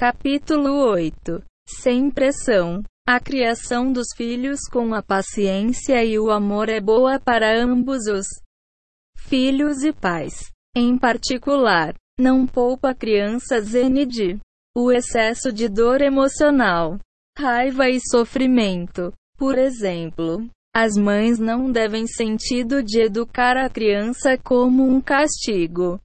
Capítulo 8 Sem pressão. A criação dos filhos com a paciência e o amor é boa para ambos os filhos e pais. Em particular, não poupa crianças ND. O excesso de dor emocional, raiva e sofrimento. Por exemplo, as mães não devem sentido de educar a criança como um castigo.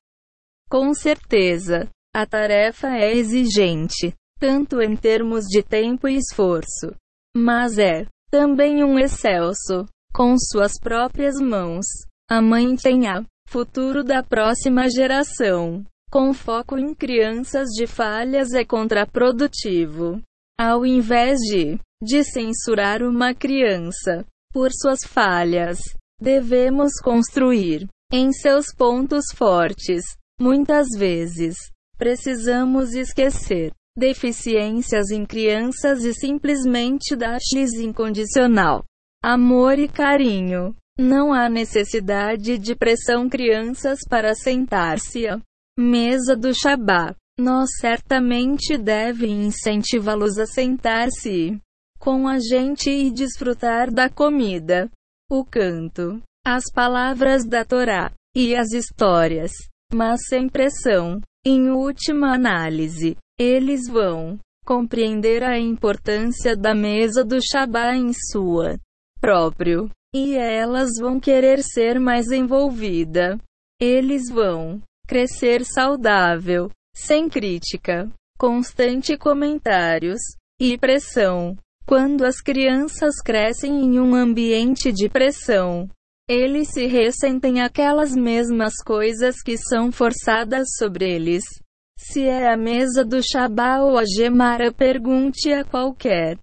Com certeza, a tarefa é exigente, tanto em termos de tempo e esforço, mas é também um excelso. Com suas próprias mãos, a mãe tem a futuro da próxima geração. Com foco em crianças de falhas é contraprodutivo. Ao invés de, de censurar uma criança por suas falhas, devemos construir em seus pontos fortes. Muitas vezes, Precisamos esquecer deficiências em crianças e simplesmente dar-lhes incondicional amor e carinho. Não há necessidade de pressão crianças para sentar-se à mesa do Shabá. Nós certamente devemos incentivá-los a sentar-se com a gente e desfrutar da comida, o canto, as palavras da Torá e as histórias, mas sem pressão. Em última análise, eles vão compreender a importância da mesa do Shabá em sua próprio, e elas vão querer ser mais envolvida. Eles vão crescer saudável, sem crítica, constante comentários e pressão. Quando as crianças crescem em um ambiente de pressão, eles se ressentem aquelas mesmas coisas que são forçadas sobre eles. Se é a mesa do Shabá ou a Gemara, pergunte a qualquer.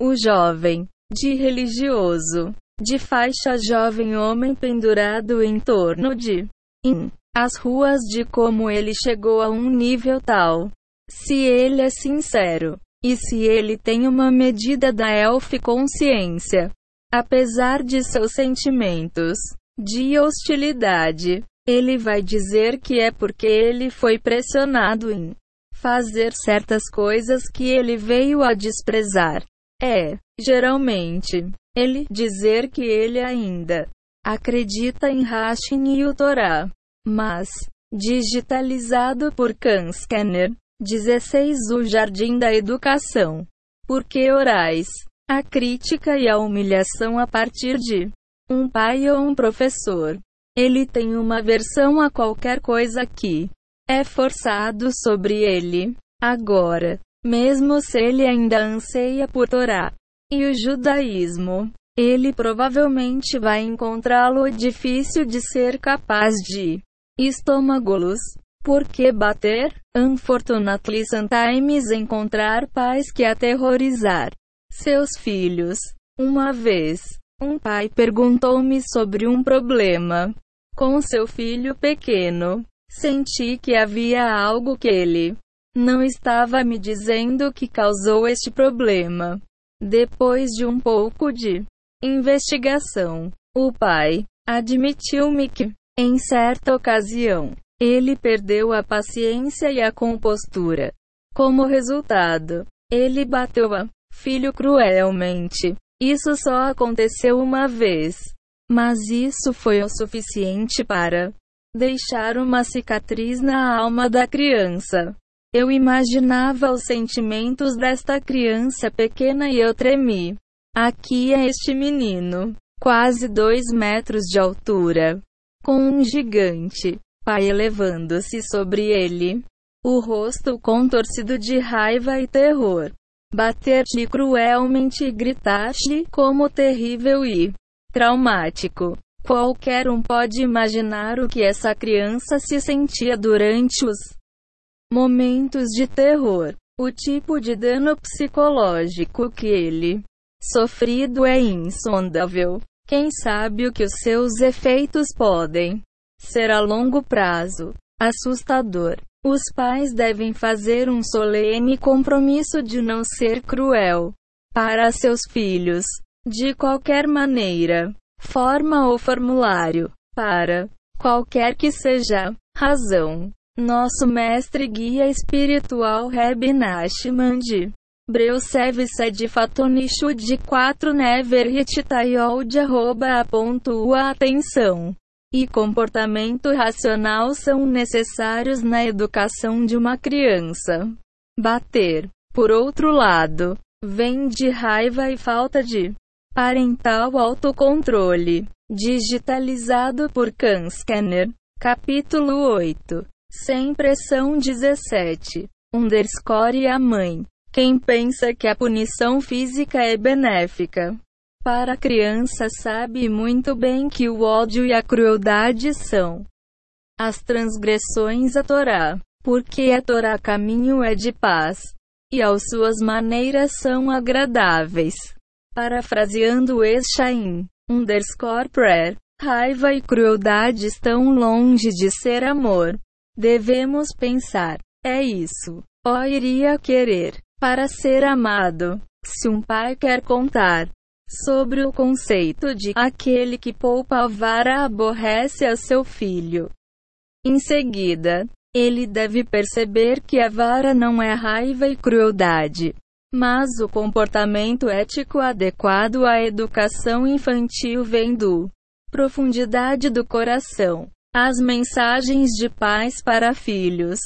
O jovem, de religioso, de faixa jovem homem pendurado em torno de in, as ruas de como ele chegou a um nível tal. Se ele é sincero, e se ele tem uma medida da elf consciência, Apesar de seus sentimentos de hostilidade, ele vai dizer que é porque ele foi pressionado em fazer certas coisas que ele veio a desprezar. É, geralmente, ele dizer que ele ainda acredita em Hashin e o Torá, mas digitalizado por Khan Scanner 16 O Jardim da Educação. Porque orais a crítica e a humilhação a partir de um pai ou um professor. Ele tem uma versão a qualquer coisa que é forçado sobre ele. Agora, mesmo se ele ainda anseia por Torá e o judaísmo, ele provavelmente vai encontrá-lo difícil de ser capaz de estômagos. Porque bater? Unfortunately sometimes encontrar pais que aterrorizar seus filhos. Uma vez, um pai perguntou-me sobre um problema com seu filho pequeno. Senti que havia algo que ele não estava me dizendo que causou este problema. Depois de um pouco de investigação, o pai admitiu-me que, em certa ocasião, ele perdeu a paciência e a compostura. Como resultado, ele bateu a filho cruelmente. Isso só aconteceu uma vez. Mas isso foi o suficiente para deixar uma cicatriz na alma da criança. Eu imaginava os sentimentos desta criança pequena e eu tremi. Aqui é este menino, quase dois metros de altura, com um gigante pai elevando-se sobre ele, o rosto contorcido de raiva e terror bater-lhe cruelmente e gritar-lhe como terrível e traumático. Qualquer um pode imaginar o que essa criança se sentia durante os momentos de terror. O tipo de dano psicológico que ele sofrido é insondável. Quem sabe o que os seus efeitos podem ser a longo prazo. Assustador. Os pais devem fazer um solene compromisso de não ser cruel para seus filhos, de qualquer maneira, forma ou formulário, para qualquer que seja razão. Nosso mestre guia espiritual Reb Nachman de Breusev de Fatonishu de 4 Never Hititayol de arroba a atenção e comportamento racional são necessários na educação de uma criança. Bater, por outro lado, vem de raiva e falta de parental autocontrole. Digitalizado por Khan Scanner. Capítulo 8. Sem pressão 17. Underscore a mãe. Quem pensa que a punição física é benéfica para a criança sabe muito bem que o ódio e a crueldade são as transgressões à Torá, porque a Torá caminho é de paz, e as suas maneiras são agradáveis. Parafraseando Eshaim, underscore prayer, raiva e crueldade estão longe de ser amor. Devemos pensar, é isso, ó iria querer, para ser amado. Se um pai quer contar sobre o conceito de aquele que poupa a vara aborrece a seu filho. Em seguida, ele deve perceber que a vara não é raiva e crueldade, mas o comportamento ético adequado à educação infantil vem do profundidade do coração. As mensagens de pais para filhos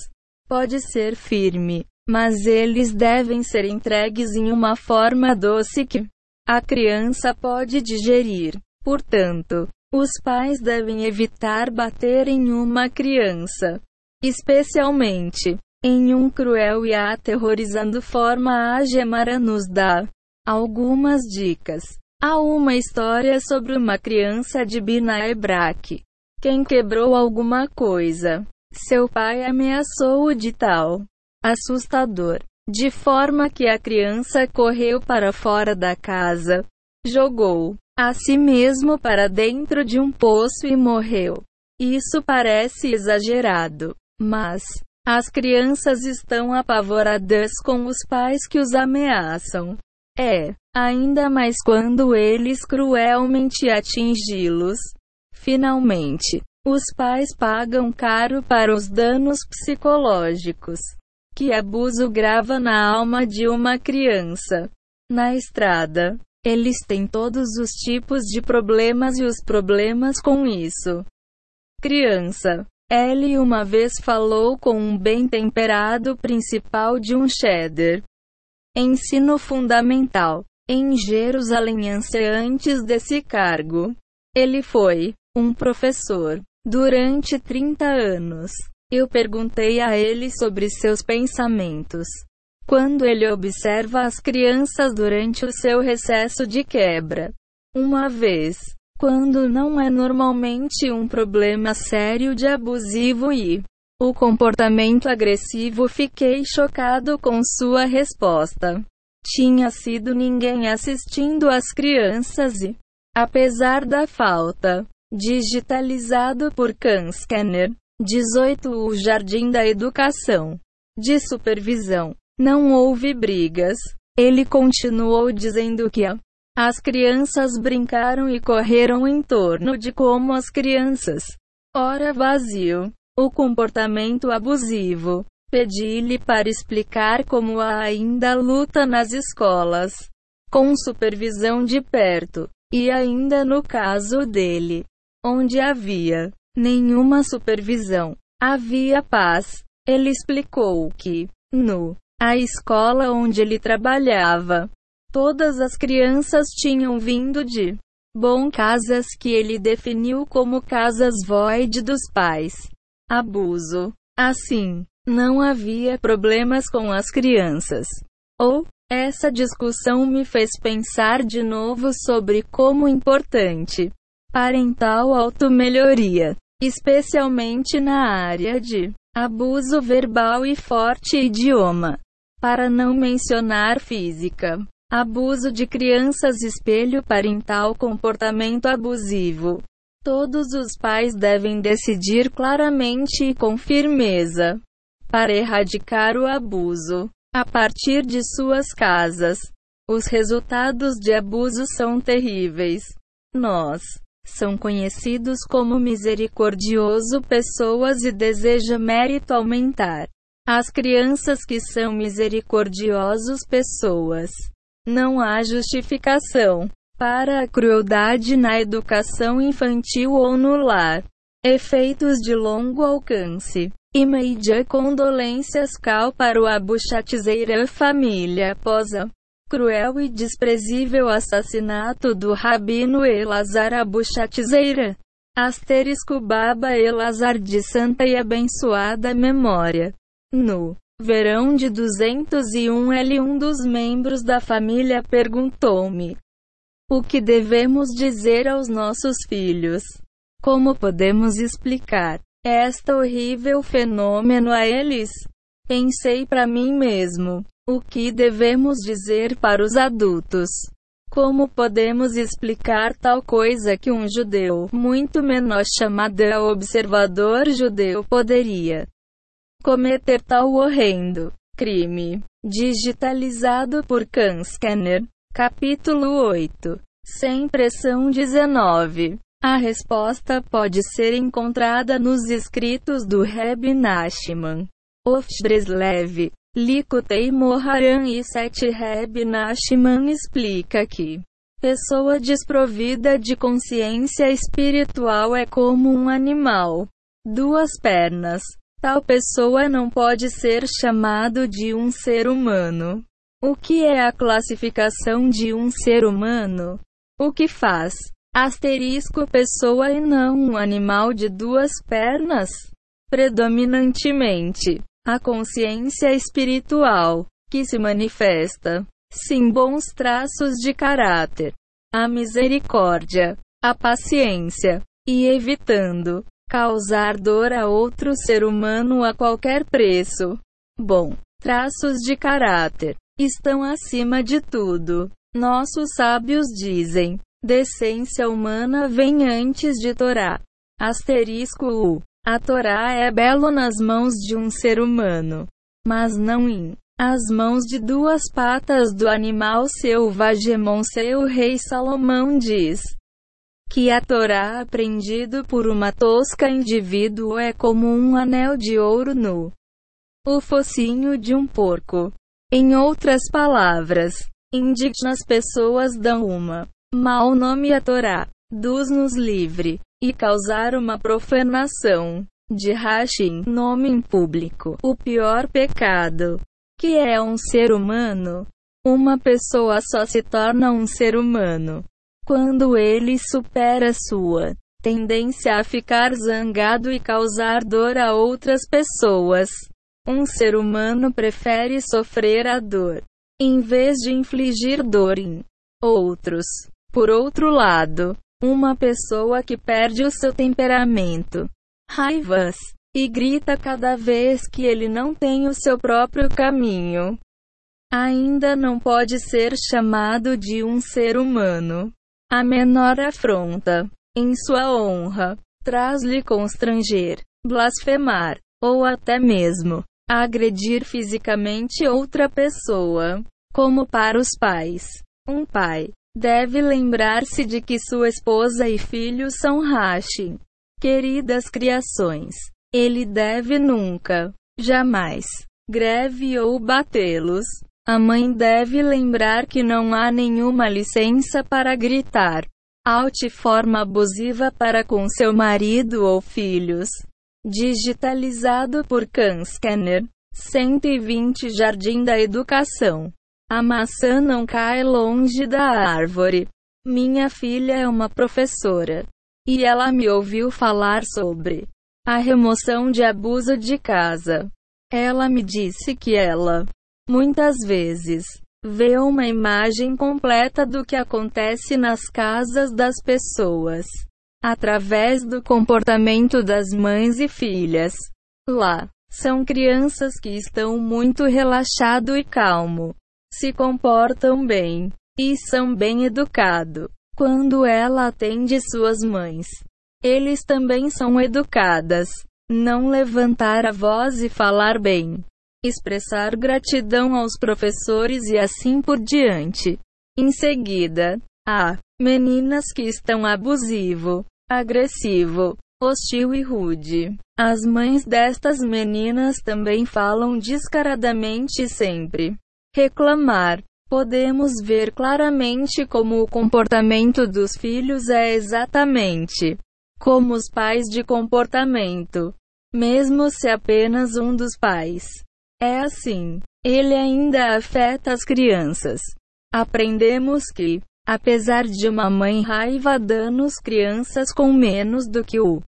pode ser firme, mas eles devem ser entregues em uma forma doce que a criança pode digerir. Portanto, os pais devem evitar bater em uma criança, especialmente em um cruel e aterrorizando forma. A Gemara nos dá algumas dicas. Há uma história sobre uma criança de Bina Ebrak. Quem quebrou alguma coisa. Seu pai ameaçou-o de tal assustador de forma que a criança correu para fora da casa, jogou a si mesmo para dentro de um poço e morreu. Isso parece exagerado, mas as crianças estão apavoradas com os pais que os ameaçam. É, ainda mais quando eles cruelmente atingi-los. Finalmente, os pais pagam caro para os danos psicológicos que abuso grava na alma de uma criança. Na estrada, eles têm todos os tipos de problemas e os problemas com isso. Criança. Ellie uma vez falou com um bem-temperado principal de um cheddar. Ensino fundamental. Em Jerusalém antes desse cargo. Ele foi um professor durante 30 anos. Eu perguntei a ele sobre seus pensamentos. Quando ele observa as crianças durante o seu recesso de quebra. Uma vez, quando não é normalmente um problema sério de abusivo e o comportamento agressivo, fiquei chocado com sua resposta. Tinha sido ninguém assistindo às crianças e, apesar da falta, digitalizado por Khan Scanner, 18 O Jardim da Educação. De supervisão. Não houve brigas. Ele continuou dizendo que as crianças brincaram e correram em torno de como as crianças. Ora vazio. O comportamento abusivo. Pedi-lhe para explicar como há ainda luta nas escolas. Com supervisão de perto. E ainda no caso dele. Onde havia nenhuma supervisão. Havia paz. Ele explicou que, no a escola onde ele trabalhava, todas as crianças tinham vindo de bom casas que ele definiu como casas void dos pais. Abuso. Assim, não havia problemas com as crianças. Ou, essa discussão me fez pensar de novo sobre como importante parental automelhoria especialmente na área de abuso verbal e forte idioma. Para não mencionar física. Abuso de crianças, espelho parental, comportamento abusivo. Todos os pais devem decidir claramente e com firmeza para erradicar o abuso a partir de suas casas. Os resultados de abuso são terríveis. Nós são conhecidos como misericordioso pessoas e deseja mérito aumentar. As crianças que são misericordiosos pessoas. Não há justificação para a crueldade na educação infantil ou no lar. Efeitos de longo alcance. Imediate condolências cal para o Abuchatzeira família após a cruel e desprezível assassinato do Rabino Elazar Abuchatzeira. Asterisco Baba Elazar de santa e abençoada memória. No verão de 201 L um dos membros da família perguntou-me o que devemos dizer aos nossos filhos. Como podemos explicar esta horrível fenômeno a eles? Pensei para mim mesmo. O que devemos dizer para os adultos? Como podemos explicar tal coisa que um judeu, muito menor chamado observador judeu, poderia cometer tal horrendo crime? Digitalizado por Khan Scanner. Capítulo 8. Sem pressão 19. A resposta pode ser encontrada nos escritos do Reb Nachman of Breslev, Likutei Moharan e Sete Reb Nachman explica que pessoa desprovida de consciência espiritual é como um animal. Duas pernas. Tal pessoa não pode ser chamado de um ser humano. O que é a classificação de um ser humano? O que faz? Asterisco pessoa e não um animal de duas pernas? Predominantemente, a consciência espiritual, que se manifesta, sim, bons traços de caráter, a misericórdia, a paciência, e evitando causar dor a outro ser humano a qualquer preço. Bom, traços de caráter estão acima de tudo. Nossos sábios dizem: decência humana vem antes de Torá. Asterisco U. A Torá é belo nas mãos de um ser humano, mas não em as mãos de duas patas do animal selvagem. Seu rei Salomão diz que a Torá aprendido por uma tosca indivíduo é como um anel de ouro no o focinho de um porco. Em outras palavras, indignas pessoas dão uma mau nome à Torá, dos-nos livre, e causar uma profanação de Hashim, nome em público, o pior pecado, que é um ser humano. Uma pessoa só se torna um ser humano quando ele supera sua tendência a ficar zangado e causar dor a outras pessoas. Um ser humano prefere sofrer a dor, em vez de infligir dor em outros. Por outro lado, uma pessoa que perde o seu temperamento, raivas, e grita cada vez que ele não tem o seu próprio caminho, ainda não pode ser chamado de um ser humano. A menor afronta, em sua honra, traz-lhe constranger, blasfemar, ou até mesmo agredir fisicamente outra pessoa. Como para os pais. Um pai deve lembrar-se de que sua esposa e filhos são Rashi, queridas criações. Ele deve nunca, jamais, greve ou batê-los. A mãe deve lembrar que não há nenhuma licença para gritar de forma abusiva para com seu marido ou filhos. Digitalizado por Khan Scanner. 120 Jardim da Educação. A maçã não cai longe da árvore. Minha filha é uma professora. E ela me ouviu falar sobre a remoção de abuso de casa. Ela me disse que ela, muitas vezes, vê uma imagem completa do que acontece nas casas das pessoas através do comportamento das mães e filhas. Lá, são crianças que estão muito relaxado e calmo, se comportam bem e são bem educados. Quando ela atende suas mães, eles também são educadas. Não levantar a voz e falar bem. Expressar gratidão aos professores e assim por diante. Em seguida, a Meninas que estão abusivo, agressivo, hostil e rude. As mães destas meninas também falam descaradamente sempre. Reclamar. Podemos ver claramente como o comportamento dos filhos é exatamente como os pais de comportamento. Mesmo se apenas um dos pais é assim, ele ainda afeta as crianças. Aprendemos que, apesar de uma mãe raiva danos crianças com menos do que o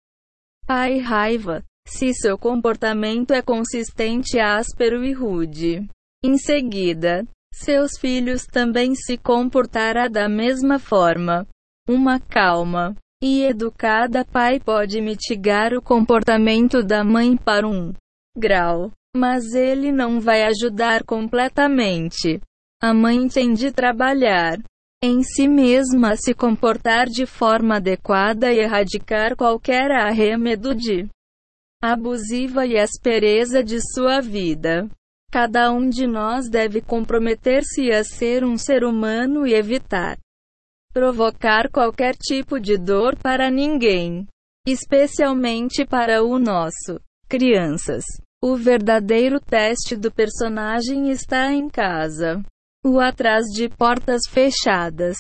pai raiva, se seu comportamento é consistente, áspero e rude. Em seguida, seus filhos também se comportará da mesma forma. Uma calma e educada pai pode mitigar o comportamento da mãe para um grau, mas ele não vai ajudar completamente. A mãe tem de trabalhar em si mesma se comportar de forma adequada e erradicar qualquer arremedo de abusiva e aspereza de sua vida. Cada um de nós deve comprometer-se a ser um ser humano e evitar provocar qualquer tipo de dor para ninguém, especialmente para o nosso crianças. O verdadeiro teste do personagem está em casa. O atrás de portas fechadas.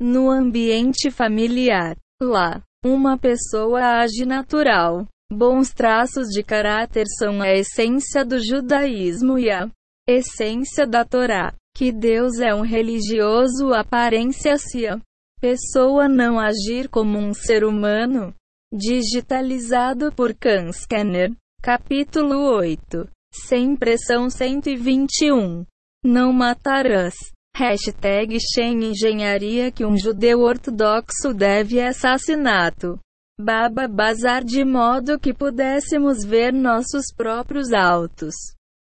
No ambiente familiar. Lá, uma pessoa age natural. Bons traços de caráter são a essência do judaísmo e a essência da Torá. Que Deus é um religioso aparência se a pessoa não agir como um ser humano. Digitalizado por Khan Scanner. Capítulo 8. Sem pressão 121. Não matarás. Hashtag Shen Engenharia que um judeu ortodoxo deve assassinato. Baba Bazar de modo que pudéssemos ver nossos próprios autos.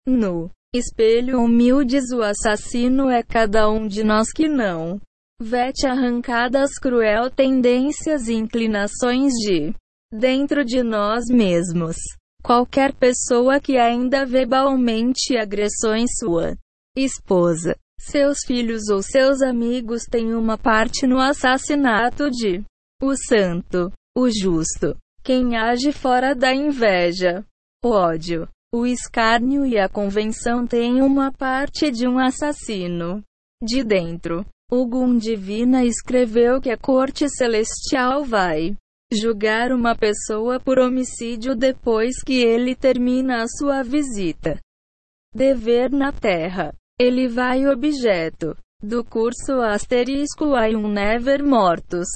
No espelho humildes o assassino é cada um de nós que não vete arrancadas cruel tendências e inclinações de dentro de nós mesmos. Qualquer pessoa que ainda verbalmente agressões sua esposa, seus filhos ou seus amigos tem uma parte no assassinato de o santo o justo, quem age fora da inveja, o ódio, o escárnio e a convenção têm uma parte de um assassino. De dentro, o Gun Divina escreveu que a corte celestial vai julgar uma pessoa por homicídio depois que ele termina a sua visita. Dever na Terra. Ele vai objeto do curso asterisco I um never mortos.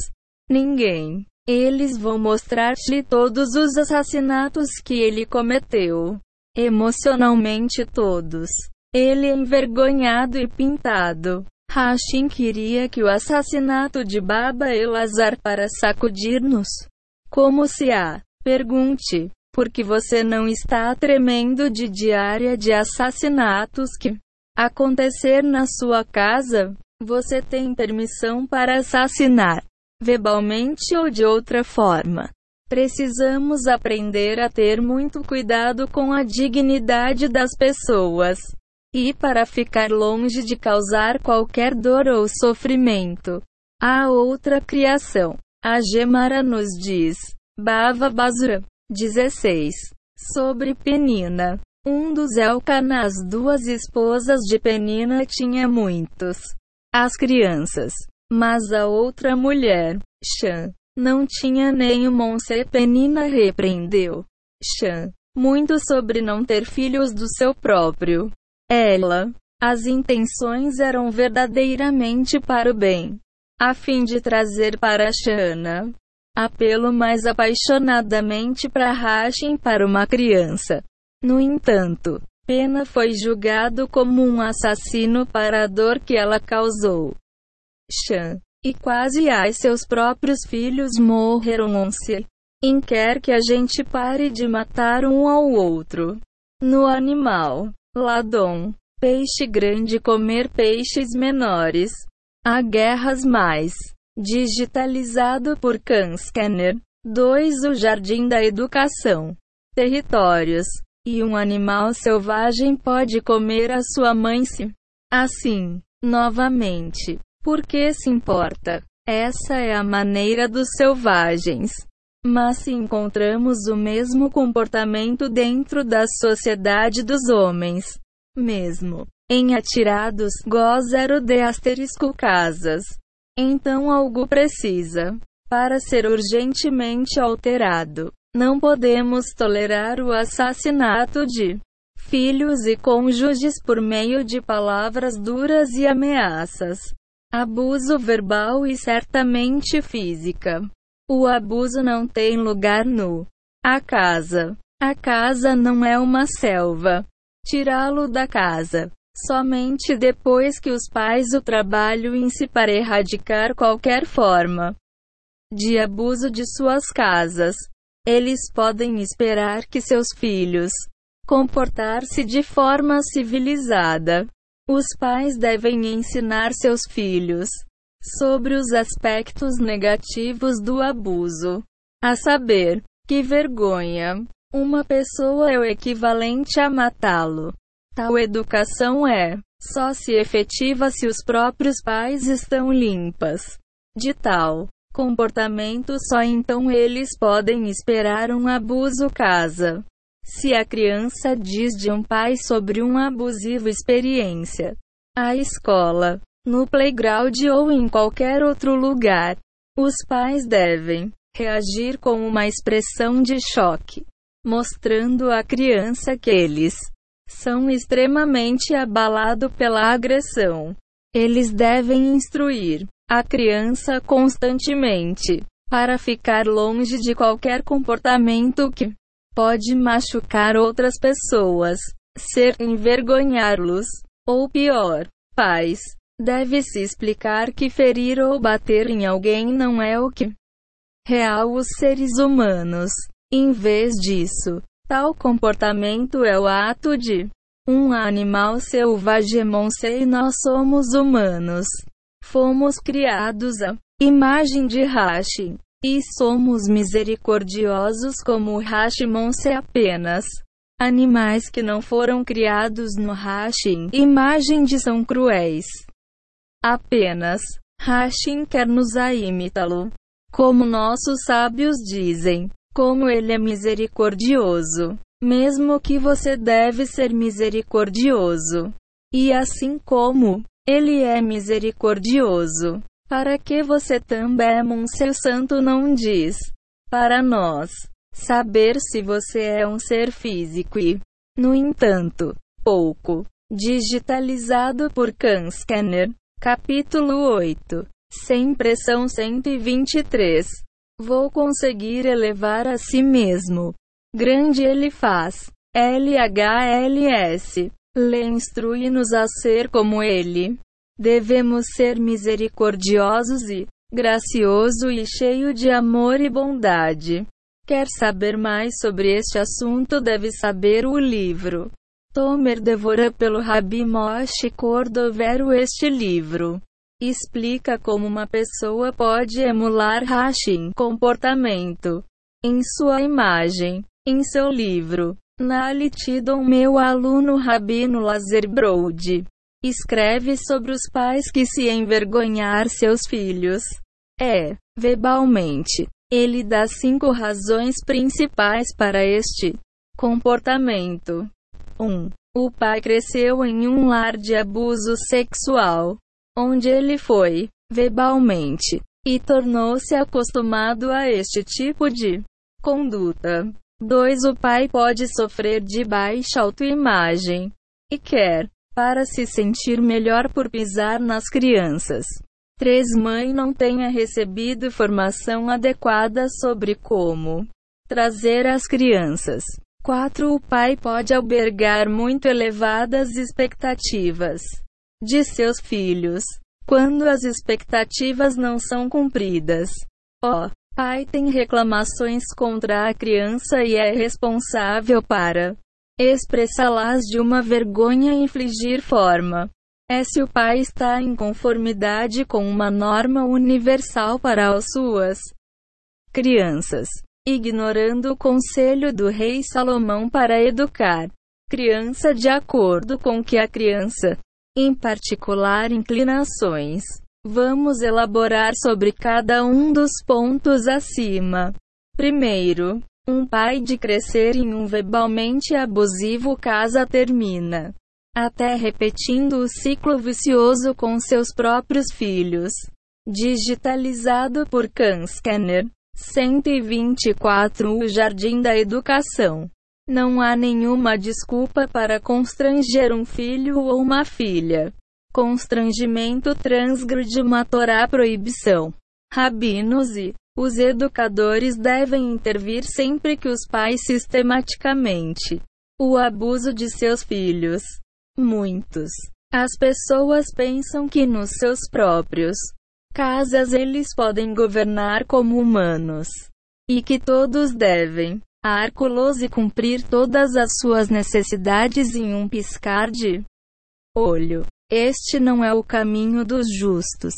Ninguém eles vão mostrar-lhe todos os assassinatos que ele cometeu. Emocionalmente todos. Ele envergonhado e pintado. Hashim queria que o assassinato de Baba Elazar para sacudir-nos. Como se há? Pergunte. Porque você não está tremendo de diária de assassinatos que acontecer na sua casa? Você tem permissão para assassinar verbalmente ou de outra forma. Precisamos aprender a ter muito cuidado com a dignidade das pessoas. E para ficar longe de causar qualquer dor ou sofrimento. A outra criação. A Gemara nos diz. Bava Basura. 16. Sobre Penina. Um dos Elcanás, duas esposas de Penina, tinha muitos. As crianças. Mas a outra mulher, Chan, não tinha nenhum once Penina repreendeu Chan muito sobre não ter filhos do seu próprio. Ela, as intenções eram verdadeiramente para o bem, a fim de trazer para Shana apelo mais apaixonadamente para Hashem para uma criança. No entanto, Pena foi julgado como um assassino para a dor que ela causou. Chan. E quase ai seus próprios filhos morreram-se. Quer que a gente pare de matar um ao outro. No animal. Ladom. Peixe grande comer peixes menores. Há guerras mais. Digitalizado por Khan Scanner. 2. O Jardim da Educação. Territórios. E um animal selvagem pode comer a sua mãe se. Assim, novamente, por que se importa? Essa é a maneira dos selvagens. Mas se encontramos o mesmo comportamento dentro da sociedade dos homens, mesmo em atirados, go de asterisco casas, então algo precisa para ser urgentemente alterado. Não podemos tolerar o assassinato de filhos e cônjuges por meio de palavras duras e ameaças, abuso verbal e certamente física. O abuso não tem lugar no a casa. A casa não é uma selva. Tirá-lo da casa. Somente depois que os pais o trabalham em si para erradicar qualquer forma de abuso de suas casas. Eles podem esperar que seus filhos comportar-se de forma civilizada. Os pais devem ensinar seus filhos sobre os aspectos negativos do abuso. A saber, que vergonha! Uma pessoa é o equivalente a matá-lo. Tal educação é só se efetiva se os próprios pais estão limpas. De tal comportamento só então eles podem esperar um abuso casa. Se a criança diz de um pai sobre uma abusiva experiência, a escola no playground ou em qualquer outro lugar. Os pais devem reagir com uma expressão de choque, mostrando à criança que eles são extremamente abalados pela agressão. Eles devem instruir a criança constantemente para ficar longe de qualquer comportamento que pode machucar outras pessoas, ser envergonhá-los, ou pior, pais Deve-se explicar que ferir ou bater em alguém não é o que real os seres humanos. Em vez disso, tal comportamento é o ato de um animal selvagem e nós somos humanos. Fomos criados à imagem de Rashi. E somos misericordiosos como Hashimon-se apenas. Animais que não foram criados no Hashim, imagem de são cruéis. Apenas, Hashin quer nos imitá-lo. Como nossos sábios dizem, como ele é misericordioso. Mesmo que você deve ser misericordioso. E assim como ele é misericordioso, para que você também é um ser santo não diz. Para nós, saber se você é um ser físico e, no entanto, pouco digitalizado por Khan Scanner, Capítulo 8 Sem pressão 123 Vou conseguir elevar a si mesmo. Grande ele faz. LHLS. Lê instrui-nos a ser como ele. Devemos ser misericordiosos e gracioso e cheio de amor e bondade. Quer saber mais sobre este assunto? Deve saber o livro Tomer devora pelo Rabi Moshe Cordovero este livro. Explica como uma pessoa pode emular Hashin comportamento em sua imagem. Em seu livro, Nalitidon, meu aluno Rabino Lazer Brode escreve sobre os pais que se envergonhar seus filhos. É, verbalmente, ele dá cinco razões principais para este comportamento. 1. O pai cresceu em um lar de abuso sexual, onde ele foi, verbalmente, e tornou-se acostumado a este tipo de conduta. 2. O pai pode sofrer de baixa autoimagem e quer, para se sentir melhor por pisar nas crianças. 3. Mãe não tenha recebido formação adequada sobre como trazer as crianças 4. O pai pode albergar muito elevadas expectativas de seus filhos quando as expectativas não são cumpridas. O pai tem reclamações contra a criança e é responsável para expressá-las de uma vergonha e infligir forma. É se o pai está em conformidade com uma norma universal para as suas crianças ignorando o conselho do rei Salomão para educar criança de acordo com que a criança, em particular inclinações, Vamos elaborar sobre cada um dos pontos acima. Primeiro, um pai de crescer em um verbalmente abusivo casa termina até repetindo o ciclo vicioso com seus próprios filhos. Digitalizado por Khan Scanner 124 O Jardim da Educação. Não há nenhuma desculpa para constranger um filho ou uma filha. Constrangimento transgride uma Torá proibição. Rabinos e os educadores devem intervir sempre que os pais sistematicamente o abuso de seus filhos. Muitos. As pessoas pensam que nos seus próprios casas eles podem governar como humanos. E que todos devem arculos e cumprir todas as suas necessidades em um piscar de olho. Este não é o caminho dos justos,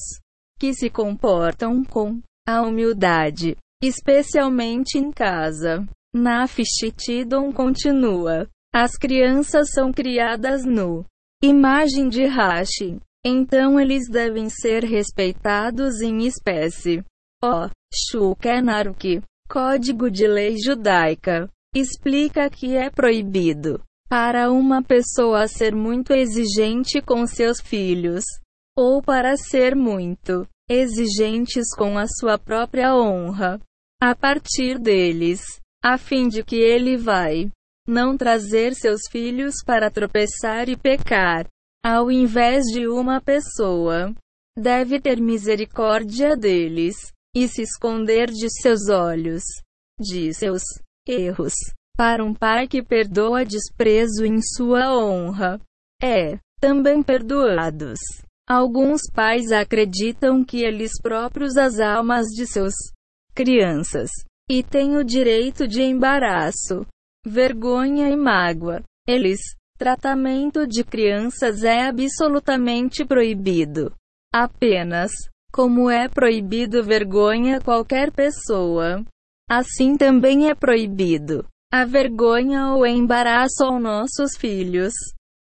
que se comportam com a humildade, especialmente em casa. Nafishtidon continua. As crianças são criadas no imagem de Rashi. Então eles devem ser respeitados em espécie. O Shukenaruki, Código de Lei Judaica, explica que é proibido para uma pessoa ser muito exigente com seus filhos, ou para ser muito exigentes com a sua própria honra, a partir deles, a fim de que ele vai não trazer seus filhos para tropeçar e pecar. Ao invés de uma pessoa, deve ter misericórdia deles e se esconder de seus olhos, de seus erros. Para um pai que perdoa desprezo em sua honra, é também perdoados. Alguns pais acreditam que eles próprios as almas de seus crianças e têm o direito de embaraço vergonha e mágoa. Eles, tratamento de crianças é absolutamente proibido. Apenas, como é proibido vergonha qualquer pessoa, assim também é proibido a vergonha ou embaraço aos nossos filhos.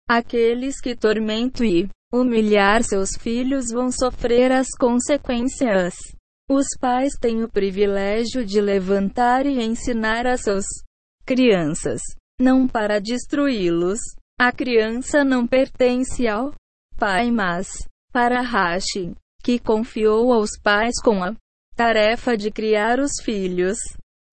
Aqueles que tormentam e humilhar seus filhos vão sofrer as consequências. Os pais têm o privilégio de levantar e ensinar a seus crianças, não para destruí-los. A criança não pertence ao pai, mas para Rashi, que confiou aos pais com a tarefa de criar os filhos.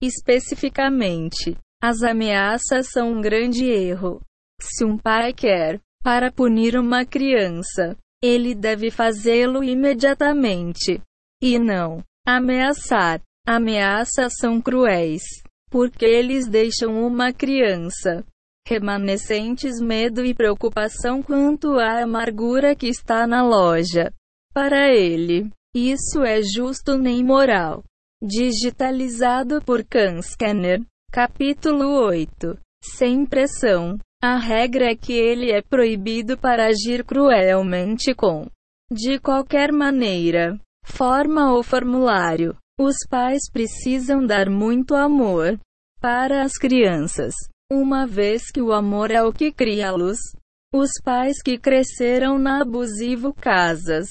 Especificamente, as ameaças são um grande erro. Se um pai quer, para punir uma criança, ele deve fazê-lo imediatamente. E não ameaçar. Ameaças são cruéis porque eles deixam uma criança remanescentes medo e preocupação quanto à amargura que está na loja. Para ele, isso é justo nem moral. Digitalizado por Scanner, capítulo 8. Sem pressão. A regra é que ele é proibido para agir cruelmente com de qualquer maneira, forma ou formulário. Os pais precisam dar muito amor para as crianças, uma vez que o amor é o que cria-los. Os pais que cresceram na abusivo casas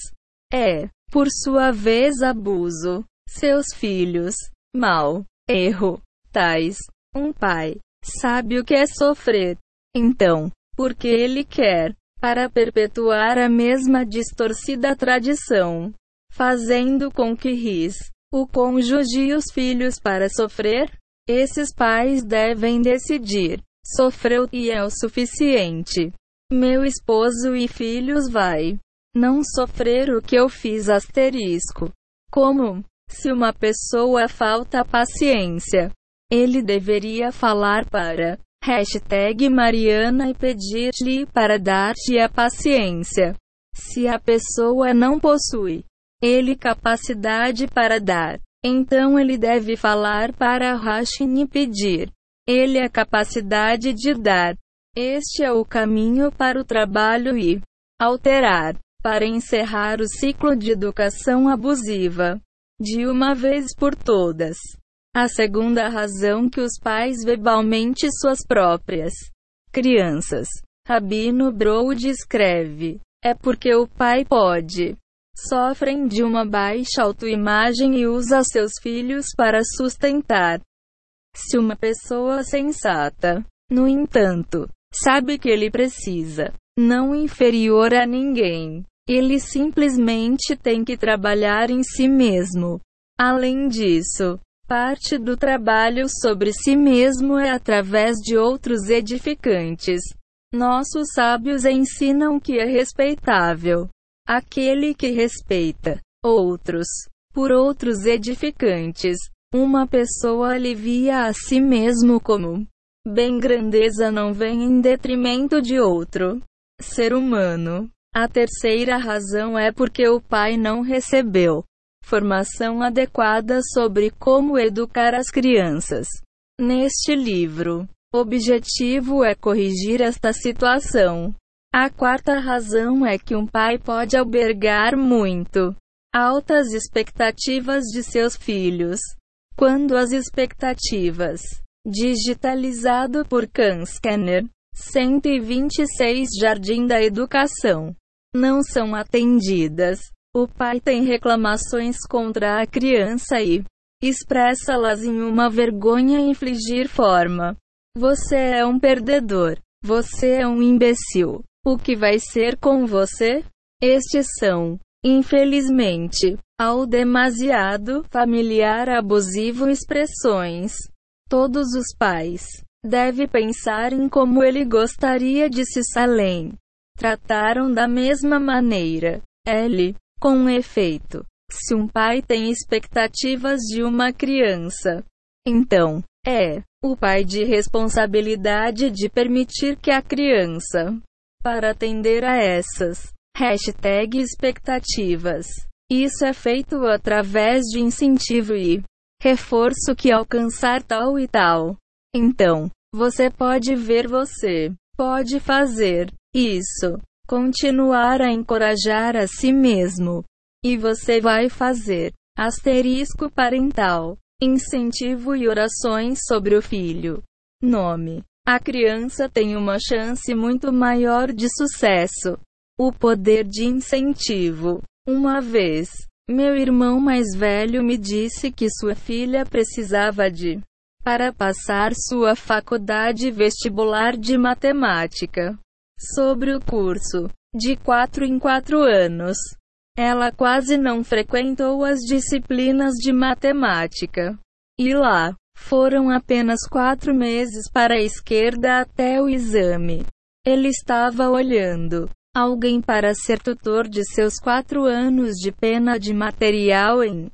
é, por sua vez, abuso. Seus filhos, mal, erro, tais. Um pai sabe o que é sofrer. Então, porque ele quer, para perpetuar a mesma distorcida tradição, fazendo com que ris o cônjuge e os filhos para sofrer? Esses pais devem decidir. Sofreu e é o suficiente. Meu esposo e filhos vai não sofrer o que eu fiz asterisco. Como? Se uma pessoa falta paciência, ele deveria falar para hashtag Mariana e pedir-lhe para dar-te a paciência. Se a pessoa não possui ele capacidade para dar. Então ele deve falar para Hashin e pedir. Ele a capacidade de dar. Este é o caminho para o trabalho e alterar, para encerrar o ciclo de educação abusiva. De uma vez por todas. A segunda razão que os pais verbalmente suas próprias crianças. Rabino Broad escreve. É porque o pai pode sofrem de uma baixa autoimagem e usa seus filhos para sustentar. Se uma pessoa sensata, no entanto, sabe que ele precisa, não inferior a ninguém, ele simplesmente tem que trabalhar em si mesmo. Além disso, parte do trabalho sobre si mesmo é através de outros edificantes. Nossos sábios ensinam que é respeitável aquele que respeita outros por outros edificantes. Uma pessoa alivia a si mesmo como bem grandeza não vem em detrimento de outro ser humano. A terceira razão é porque o pai não recebeu formação adequada sobre como educar as crianças. Neste livro, objetivo é corrigir esta situação. A quarta razão é que um pai pode albergar muito altas expectativas de seus filhos. Quando as expectativas, digitalizado por Khan Scanner, 126 Jardim da Educação, não são atendidas, o pai tem reclamações contra a criança e expressa-las em uma vergonha infligir forma. Você é um perdedor. Você é um imbecil. O que vai ser com você? Estes são, infelizmente, ao demasiado familiar abusivo expressões. Todos os pais devem pensar em como ele gostaria de se salem. Trataram da mesma maneira. L. Com efeito, se um pai tem expectativas de uma criança, então, é o pai de responsabilidade de permitir que a criança, para atender a essas expectativas, isso é feito através de incentivo e reforço que alcançar tal e tal. Então, você pode ver você pode fazer isso, continuar a encorajar a si mesmo, e você vai fazer asterisco parental incentivo e orações sobre o filho. Nome: A criança tem uma chance muito maior de sucesso. O poder de incentivo. Uma vez, meu irmão mais velho me disse que sua filha precisava de para passar sua faculdade vestibular de matemática. Sobre o curso, de 4 em 4 anos. Ela quase não frequentou as disciplinas de matemática. E lá, foram apenas quatro meses para a esquerda até o exame. Ele estava olhando alguém para ser tutor de seus quatro anos de pena de material em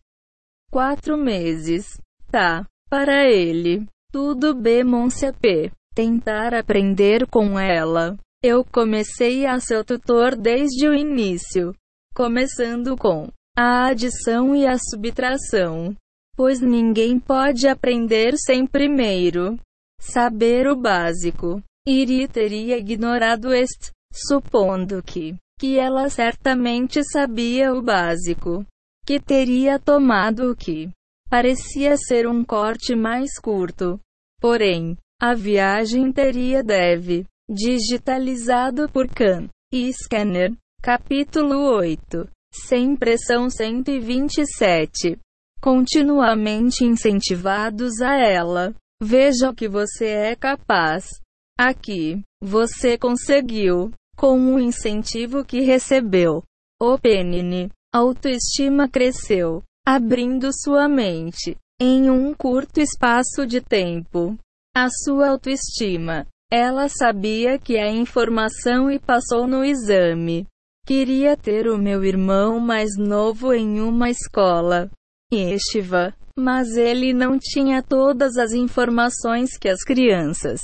quatro meses. Tá, para ele. Tudo bem, Monse P. Tentar aprender com ela. Eu comecei a ser tutor desde o início começando com a adição e a subtração. Pois ninguém pode aprender sem primeiro saber o básico. Iri teria ignorado este, supondo que, que ela certamente sabia o básico, que teria tomado o que parecia ser um corte mais curto. Porém, a viagem teria deve digitalizado por Khan e Scanner Capítulo 8. Sem pressão 127. Continuamente incentivados a ela. Veja o que você é capaz. Aqui, você conseguiu, com o incentivo que recebeu. O penine. Autoestima cresceu, abrindo sua mente em um curto espaço de tempo. A sua autoestima. Ela sabia que a informação e passou no exame. Queria ter o meu irmão mais novo em uma escola. Yeshiva. Mas ele não tinha todas as informações que as crianças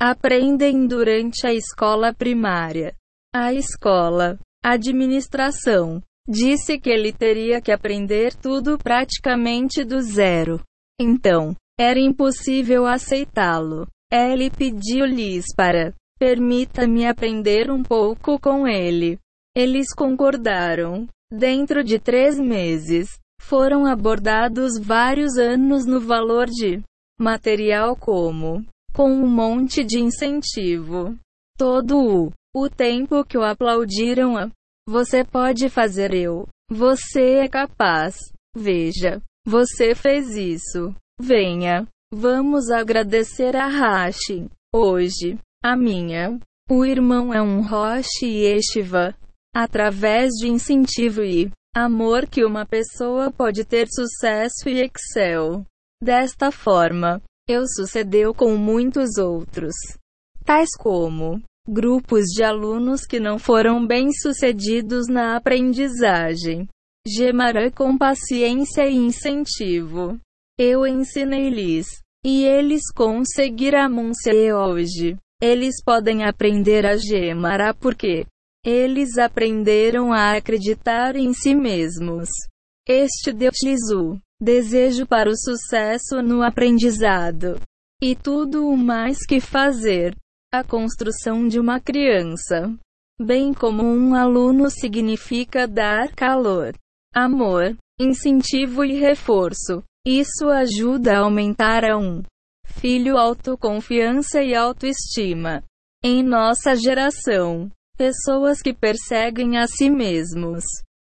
aprendem durante a escola primária. A escola, administração, disse que ele teria que aprender tudo praticamente do zero. Então, era impossível aceitá-lo. Ele pediu-lhes para permita-me aprender um pouco com ele. Eles concordaram. Dentro de três meses, foram abordados vários anos no valor de material como com um monte de incentivo. Todo o, o tempo que o aplaudiram a Você pode fazer eu. Você é capaz. Veja. Você fez isso. Venha. Vamos agradecer a Rashi. Hoje. A minha. O irmão é um Roche e Eshiva. Através de incentivo e amor que uma pessoa pode ter sucesso e excel. Desta forma, eu sucedeu com muitos outros. Tais como grupos de alunos que não foram bem-sucedidos na aprendizagem. Gemara com paciência e incentivo. Eu ensinei-lhes, e eles conseguiram ser hoje. Eles podem aprender a Gemara porque eles aprenderam a acreditar em si mesmos. Este deu-lhes o desejo para o sucesso no aprendizado. E tudo o mais que fazer a construção de uma criança. Bem como um aluno significa dar calor, amor, incentivo e reforço. Isso ajuda a aumentar a um filho autoconfiança e autoestima. Em nossa geração, pessoas que perseguem a si mesmos,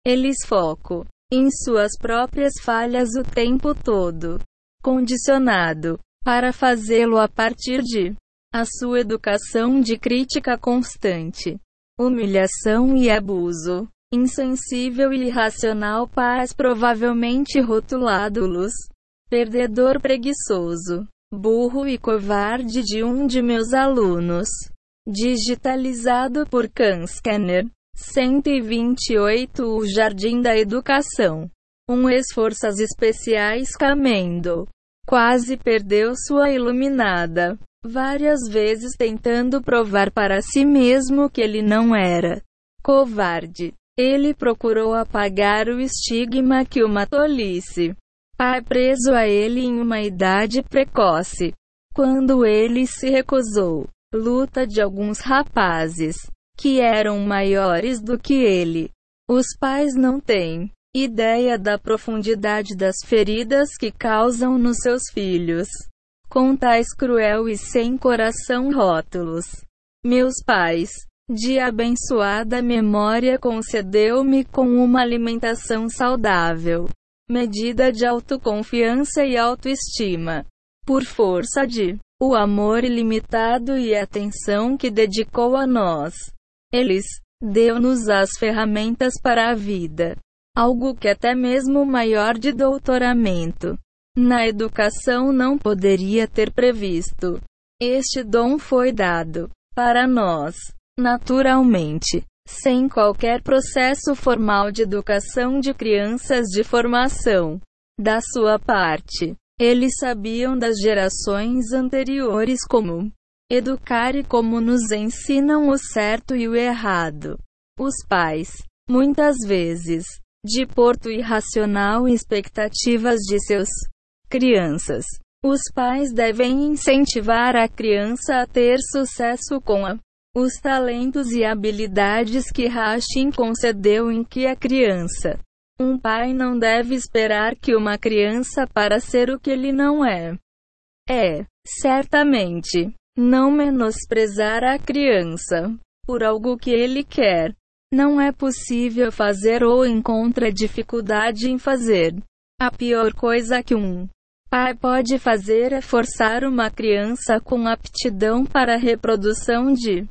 eles focam em suas próprias falhas o tempo todo, condicionado para fazê-lo a partir de a sua educação de crítica constante, humilhação e abuso, insensível e irracional paz provavelmente rotulado-los, perdedor preguiçoso, burro e covarde de um de meus alunos, digitalizado por Khan Scanner, 128 O Jardim da Educação. Um esforços especiais Camendo. Quase perdeu sua iluminada várias vezes tentando provar para si mesmo que ele não era covarde. Ele procurou apagar o estigma que uma tolice. Pai preso a ele em uma idade precoce. Quando ele se recusou, luta de alguns rapazes que eram maiores do que ele. Os pais não têm ideia da profundidade das feridas que causam nos seus filhos com tais cruel e sem coração rótulos. Meus pais, de abençoada memória, concedeu-me com uma alimentação saudável, medida de autoconfiança e autoestima, por força de o amor ilimitado e atenção que dedicou a nós. Eles deu-nos as ferramentas para a vida, algo que até mesmo maior de doutoramento na educação não poderia ter previsto. Este dom foi dado para nós, naturalmente, sem qualquer processo formal de educação de crianças de formação. Da sua parte, eles sabiam das gerações anteriores como educar e como nos ensinam o certo e o errado. Os pais, muitas vezes, de porto irracional expectativas de seus Crianças. Os pais devem incentivar a criança a ter sucesso com a, os talentos e habilidades que Hashin concedeu em que a criança. Um pai não deve esperar que uma criança para ser o que ele não é. É, certamente, não menosprezar a criança por algo que ele quer. Não é possível fazer ou encontra dificuldade em fazer. A pior coisa que um pai pode fazer é forçar uma criança com aptidão para a reprodução de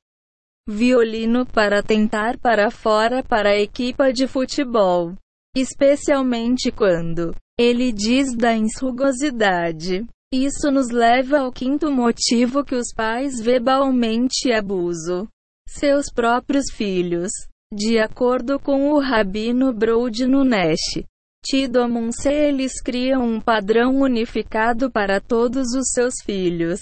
violino para tentar para fora para a equipa de futebol. Especialmente quando ele diz da insugosidade. Isso nos leva ao quinto motivo que os pais verbalmente abusam seus próprios filhos. De acordo com o rabino Brod Nunesh, Tidomunse eles criam um padrão unificado para todos os seus filhos.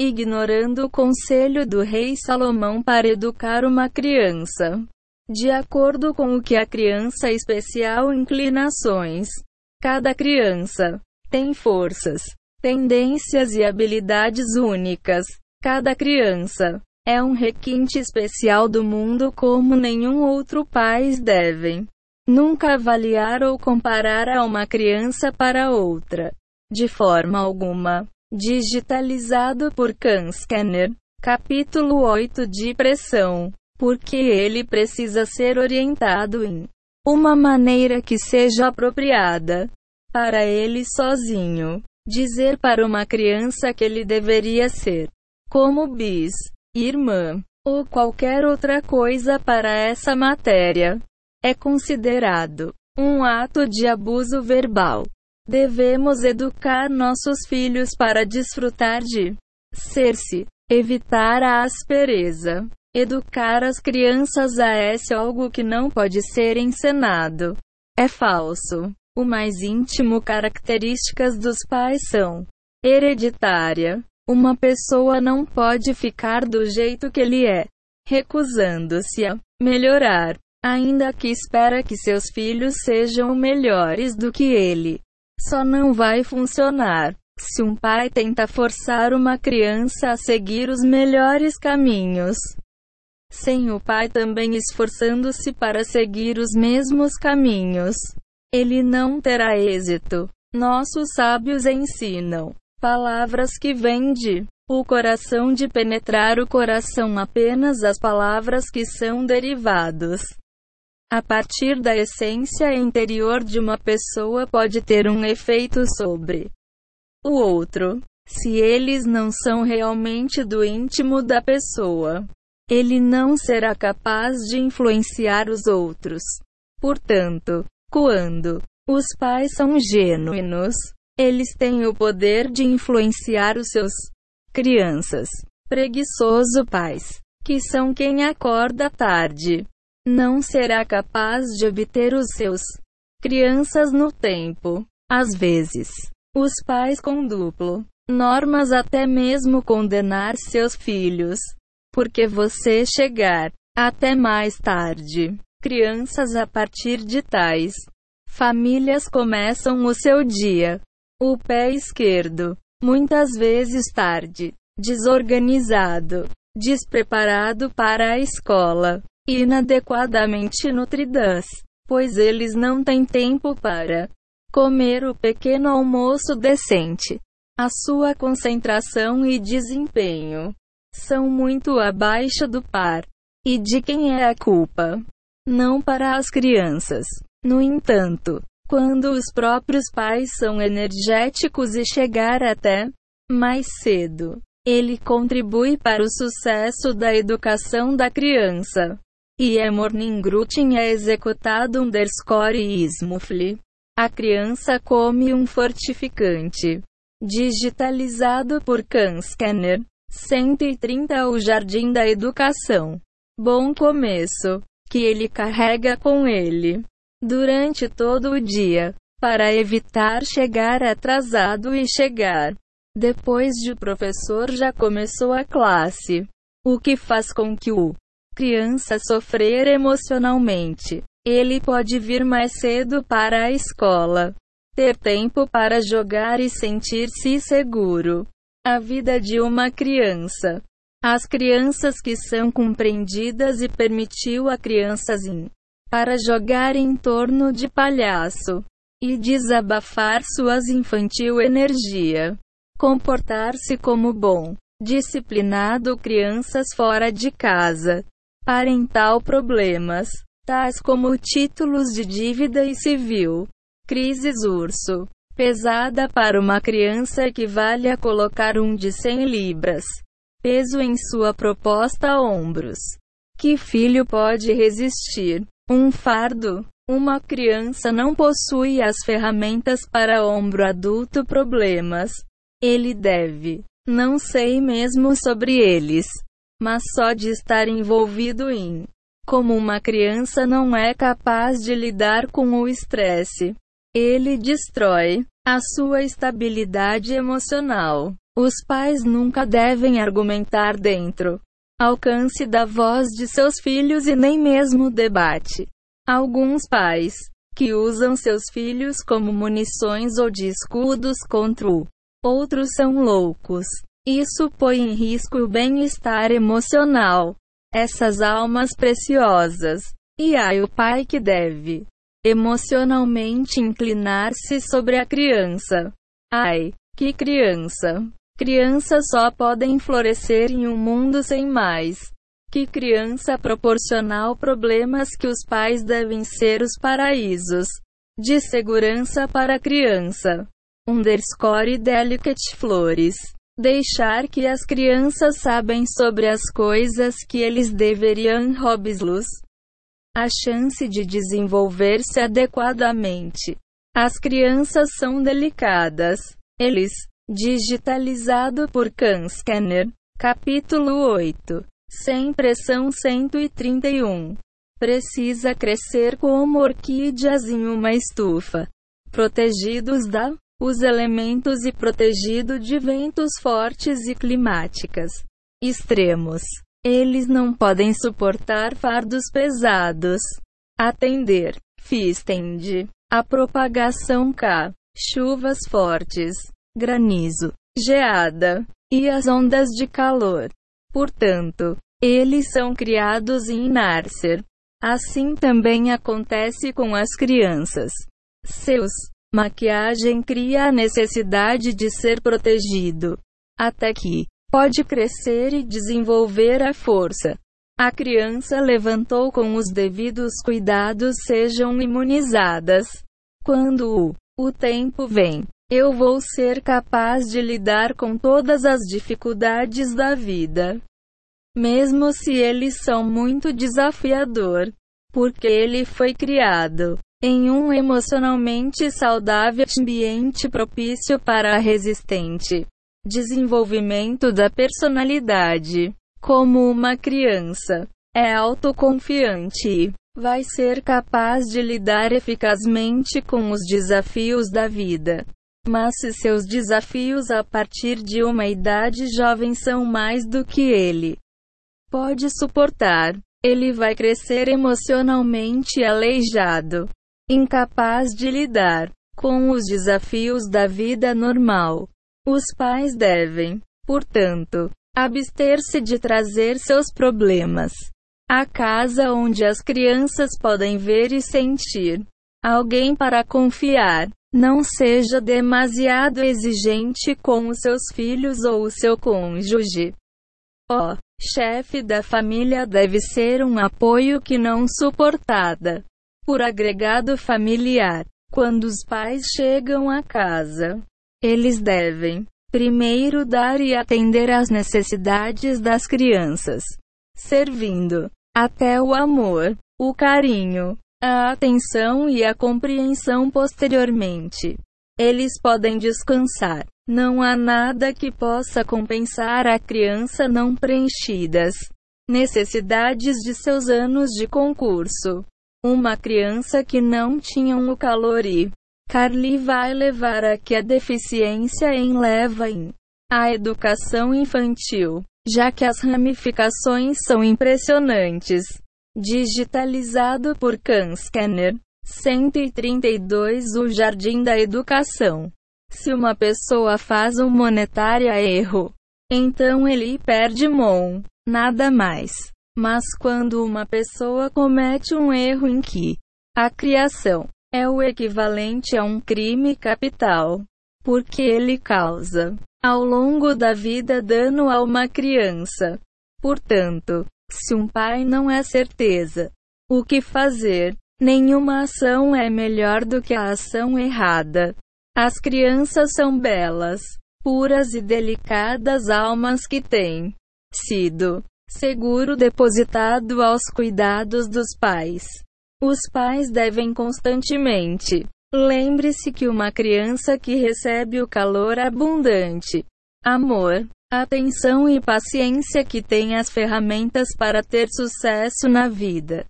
Ignorando o conselho do rei Salomão para educar uma criança. De acordo com o que a criança especial inclinações. Cada criança tem forças, tendências e habilidades únicas. Cada criança é um requinte especial do mundo como nenhum outro pais devem. Nunca avaliar ou comparar a uma criança para outra. De forma alguma. Digitalizado por Khan Scanner. Capítulo 8 de Pressão. porque ele precisa ser orientado em uma maneira que seja apropriada para ele sozinho. Dizer para uma criança que ele deveria ser como bis, irmã ou qualquer outra coisa para essa matéria é considerado um ato de abuso verbal. Devemos educar nossos filhos para desfrutar de ser-se, evitar a aspereza. Educar as crianças a esse algo que não pode ser encenado. É falso. O mais íntimo características dos pais são hereditária. Uma pessoa não pode ficar do jeito que ele é, recusando-se a melhorar, ainda que espera que seus filhos sejam melhores do que ele. Só não vai funcionar se um pai tenta forçar uma criança a seguir os melhores caminhos. Sem o pai também esforçando-se para seguir os mesmos caminhos, ele não terá êxito. Nossos sábios ensinam palavras que vêm de o coração de penetrar o coração apenas as palavras que são derivados a partir da essência interior de uma pessoa pode ter um efeito sobre o outro. Se eles não são realmente do íntimo da pessoa, ele não será capaz de influenciar os outros. Portanto, quando os pais são genuínos, eles têm o poder de influenciar os seus crianças. Preguiçoso pais, que são quem acorda tarde, não será capaz de obter os seus crianças no tempo. Às vezes, os pais com duplo normas até mesmo condenar seus filhos, porque você chegar até mais tarde. Crianças a partir de tais famílias começam o seu dia. O pé esquerdo, muitas vezes tarde, desorganizado, despreparado para a escola, inadequadamente nutridas, pois eles não têm tempo para comer o pequeno almoço decente. A sua concentração e desempenho são muito abaixo do par. E de quem é a culpa? Não para as crianças. No entanto, quando os próprios pais são energéticos e chegar até mais cedo, ele contribui para o sucesso da educação da criança. E é morning routine é executado underscore ismufli. A criança come um fortificante. Digitalizado por Scanner. 130 O Jardim da Educação. Bom começo. Que ele carrega com ele. Durante todo o dia. Para evitar chegar atrasado e chegar. Depois de o professor já começou a classe. O que faz com que o criança sofrer emocionalmente. Ele pode vir mais cedo para a escola, ter tempo para jogar e sentir-se seguro. A vida de uma criança. As crianças que são compreendidas e permitiu a crianças para jogar em torno de palhaço e desabafar suas infantil energia. Comportar-se como bom, disciplinado crianças fora de casa parental problemas, tais como títulos de dívida e civil. Crises urso. Pesada para uma criança equivale a colocar um de 100 libras. Peso em sua proposta a ombros. Que filho pode resistir? Um fardo. Uma criança não possui as ferramentas para ombro adulto problemas. Ele deve. Não sei mesmo sobre eles mas só de estar envolvido em como uma criança não é capaz de lidar com o estresse. Ele destrói a sua estabilidade emocional. Os pais nunca devem argumentar dentro alcance da voz de seus filhos e nem mesmo debate. Alguns pais que usam seus filhos como munições ou de escudos contra o outros são loucos. Isso põe em risco o bem-estar emocional. Essas almas preciosas. E ai o pai que deve emocionalmente inclinar-se sobre a criança. Ai, que criança! Crianças só podem florescer em um mundo sem mais Que criança proporcional problemas que os pais devem ser os paraísos de segurança para a criança. Underscore Delicate Flores. Deixar que as crianças sabem sobre as coisas que eles deveriam roubá-los. A chance de desenvolver-se adequadamente. As crianças são delicadas. Eles. Digitalizado por Khan Scanner. Capítulo 8. Sem pressão 131. Precisa crescer como orquídeas em uma estufa. Protegidos da os elementos e protegido de ventos fortes e climáticas extremos. Eles não podem suportar fardos pesados. Atender. Fistend. A propagação K. Chuvas fortes. Granizo. Geada. E as ondas de calor. Portanto, eles são criados em Narcer. Assim também acontece com as crianças. Seus Maquiagem cria a necessidade de ser protegido. Até que pode crescer e desenvolver a força. A criança levantou com os devidos cuidados sejam imunizadas. Quando o, o tempo vem, eu vou ser capaz de lidar com todas as dificuldades da vida. Mesmo se eles são muito desafiador. Porque ele foi criado em um emocionalmente saudável ambiente propício para a resistente desenvolvimento da personalidade. Como uma criança é autoconfiante e vai ser capaz de lidar eficazmente com os desafios da vida. Mas se seus desafios a partir de uma idade jovem são mais do que ele pode suportar, ele vai crescer emocionalmente aleijado incapaz de lidar com os desafios da vida normal. Os pais devem, portanto, abster-se de trazer seus problemas à casa onde as crianças podem ver e sentir alguém para confiar. Não seja demasiado exigente com os seus filhos ou o seu cônjuge. O chefe da família deve ser um apoio que não suportada por agregado familiar. Quando os pais chegam à casa, eles devem primeiro dar e atender às necessidades das crianças, servindo até o amor, o carinho, a atenção e a compreensão posteriormente. Eles podem descansar. Não há nada que possa compensar a criança não preenchidas necessidades de seus anos de concurso. Uma criança que não tinha o calor e Carly vai levar a que a deficiência em leva em a educação infantil, já que as ramificações são impressionantes. Digitalizado por Khan Scanner 132 O Jardim da Educação. Se uma pessoa faz um monetário erro, então ele perde mon, nada mais. Mas quando uma pessoa comete um erro em que a criação é o equivalente a um crime capital, porque ele causa, ao longo da vida, dano a uma criança. Portanto, se um pai não é certeza o que fazer, nenhuma ação é melhor do que a ação errada. As crianças são belas, puras e delicadas almas que têm sido seguro depositado aos cuidados dos pais. Os pais devem constantemente. Lembre-se que uma criança que recebe o calor abundante, amor, atenção e paciência que tem as ferramentas para ter sucesso na vida.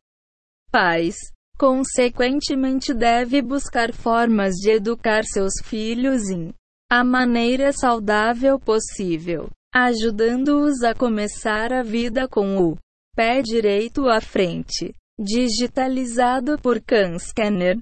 Pais, consequentemente, deve buscar formas de educar seus filhos em a maneira saudável possível ajudando-os a começar a vida com o pé direito à frente. Digitalizado por Khan Scanner